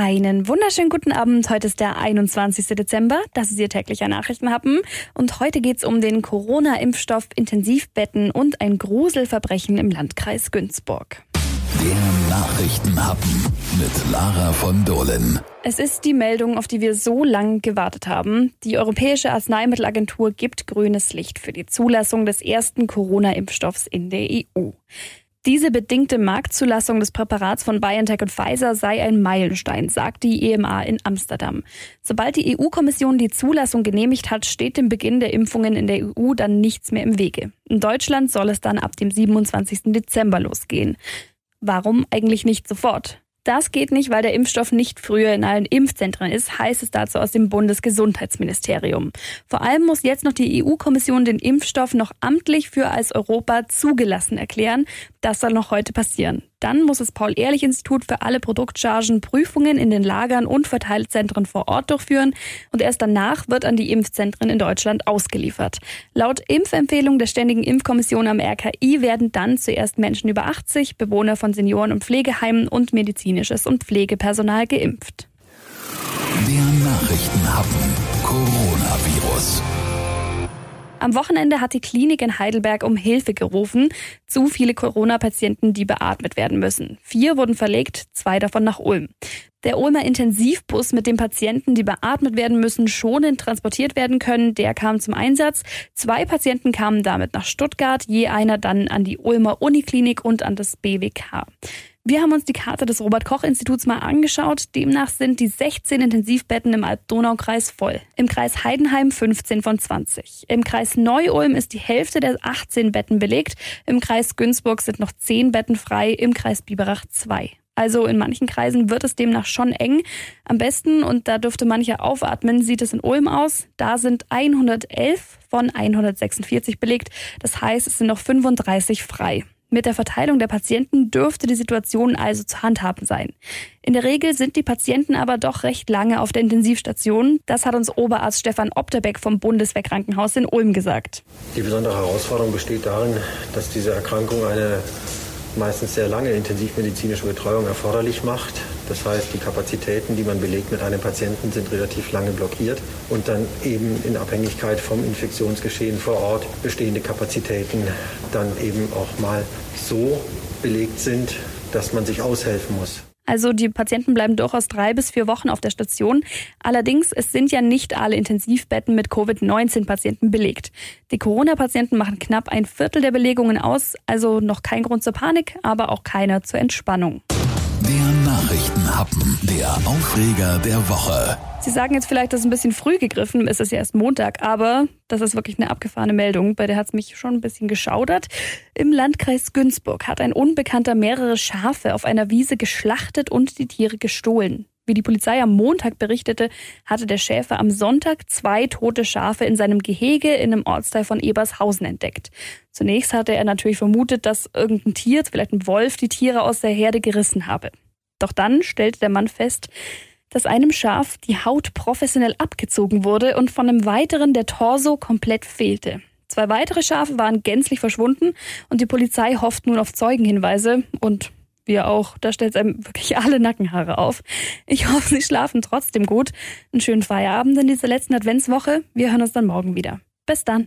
Einen wunderschönen guten Abend. Heute ist der 21. Dezember. Das ist Ihr täglicher Nachrichtenhappen. Und heute geht es um den Corona-Impfstoff, Intensivbetten und ein Gruselverbrechen im Landkreis Günzburg. Der Nachrichtenhappen mit Lara von Dohlen. Es ist die Meldung, auf die wir so lange gewartet haben. Die Europäische Arzneimittelagentur gibt grünes Licht für die Zulassung des ersten Corona-Impfstoffs in der EU. Diese bedingte Marktzulassung des Präparats von BioNTech und Pfizer sei ein Meilenstein, sagt die EMA in Amsterdam. Sobald die EU-Kommission die Zulassung genehmigt hat, steht dem Beginn der Impfungen in der EU dann nichts mehr im Wege. In Deutschland soll es dann ab dem 27. Dezember losgehen. Warum eigentlich nicht sofort? Das geht nicht, weil der Impfstoff nicht früher in allen Impfzentren ist, heißt es dazu aus dem Bundesgesundheitsministerium. Vor allem muss jetzt noch die EU-Kommission den Impfstoff noch amtlich für als Europa zugelassen erklären. Das soll noch heute passieren. Dann muss das Paul-Ehrlich-Institut für alle Produktchargen Prüfungen in den Lagern und Verteilzentren vor Ort durchführen und erst danach wird an die Impfzentren in Deutschland ausgeliefert. Laut Impfempfehlung der Ständigen Impfkommission am RKI werden dann zuerst Menschen über 80, Bewohner von Senioren- und Pflegeheimen und medizinisches und Pflegepersonal geimpft. Der Nachrichtenhappen Coronavirus. Am Wochenende hat die Klinik in Heidelberg um Hilfe gerufen. Zu viele Corona-Patienten, die beatmet werden müssen. Vier wurden verlegt, zwei davon nach Ulm. Der Ulmer Intensivbus mit den Patienten, die beatmet werden müssen, schonend transportiert werden können, der kam zum Einsatz. Zwei Patienten kamen damit nach Stuttgart, je einer dann an die Ulmer Uniklinik und an das BWK. Wir haben uns die Karte des Robert-Koch-Instituts mal angeschaut. Demnach sind die 16 Intensivbetten im Alb-Donau-Kreis voll. Im Kreis Heidenheim 15 von 20. Im Kreis Neu-Ulm ist die Hälfte der 18 Betten belegt. Im Kreis Günzburg sind noch 10 Betten frei. Im Kreis Biberach 2. Also in manchen Kreisen wird es demnach schon eng. Am besten, und da dürfte mancher aufatmen, sieht es in Ulm aus. Da sind 111 von 146 belegt. Das heißt, es sind noch 35 frei. Mit der Verteilung der Patienten dürfte die Situation also zu handhaben sein. In der Regel sind die Patienten aber doch recht lange auf der Intensivstation. Das hat uns Oberarzt Stefan Opterbeck vom Bundeswehrkrankenhaus in Ulm gesagt. Die besondere Herausforderung besteht darin, dass diese Erkrankung eine meistens sehr lange intensivmedizinische Betreuung erforderlich macht. Das heißt, die Kapazitäten, die man belegt mit einem Patienten, sind relativ lange blockiert und dann eben in Abhängigkeit vom Infektionsgeschehen vor Ort bestehende Kapazitäten dann eben auch mal so belegt sind, dass man sich aushelfen muss. Also die Patienten bleiben durchaus drei bis vier Wochen auf der Station. Allerdings, es sind ja nicht alle Intensivbetten mit Covid-19-Patienten belegt. Die Corona-Patienten machen knapp ein Viertel der Belegungen aus, also noch kein Grund zur Panik, aber auch keiner zur Entspannung. Der Nachrichtenhappen, der Aufreger der Woche. Sie sagen jetzt vielleicht, das ist ein bisschen früh gegriffen, es ist ja erst Montag, aber das ist wirklich eine abgefahrene Meldung, bei der hat es mich schon ein bisschen geschaudert. Im Landkreis Günzburg hat ein Unbekannter mehrere Schafe auf einer Wiese geschlachtet und die Tiere gestohlen. Wie die Polizei am Montag berichtete, hatte der Schäfer am Sonntag zwei tote Schafe in seinem Gehege in einem Ortsteil von Ebershausen entdeckt. Zunächst hatte er natürlich vermutet, dass irgendein Tier, vielleicht ein Wolf, die Tiere aus der Herde gerissen habe. Doch dann stellte der Mann fest, dass einem Schaf die Haut professionell abgezogen wurde und von einem weiteren der Torso komplett fehlte. Zwei weitere Schafe waren gänzlich verschwunden und die Polizei hofft nun auf Zeugenhinweise und wir auch. Da stellt einem wirklich alle Nackenhaare auf. Ich hoffe, Sie schlafen trotzdem gut. Einen schönen Feierabend in dieser letzten Adventswoche. Wir hören uns dann morgen wieder. Bis dann.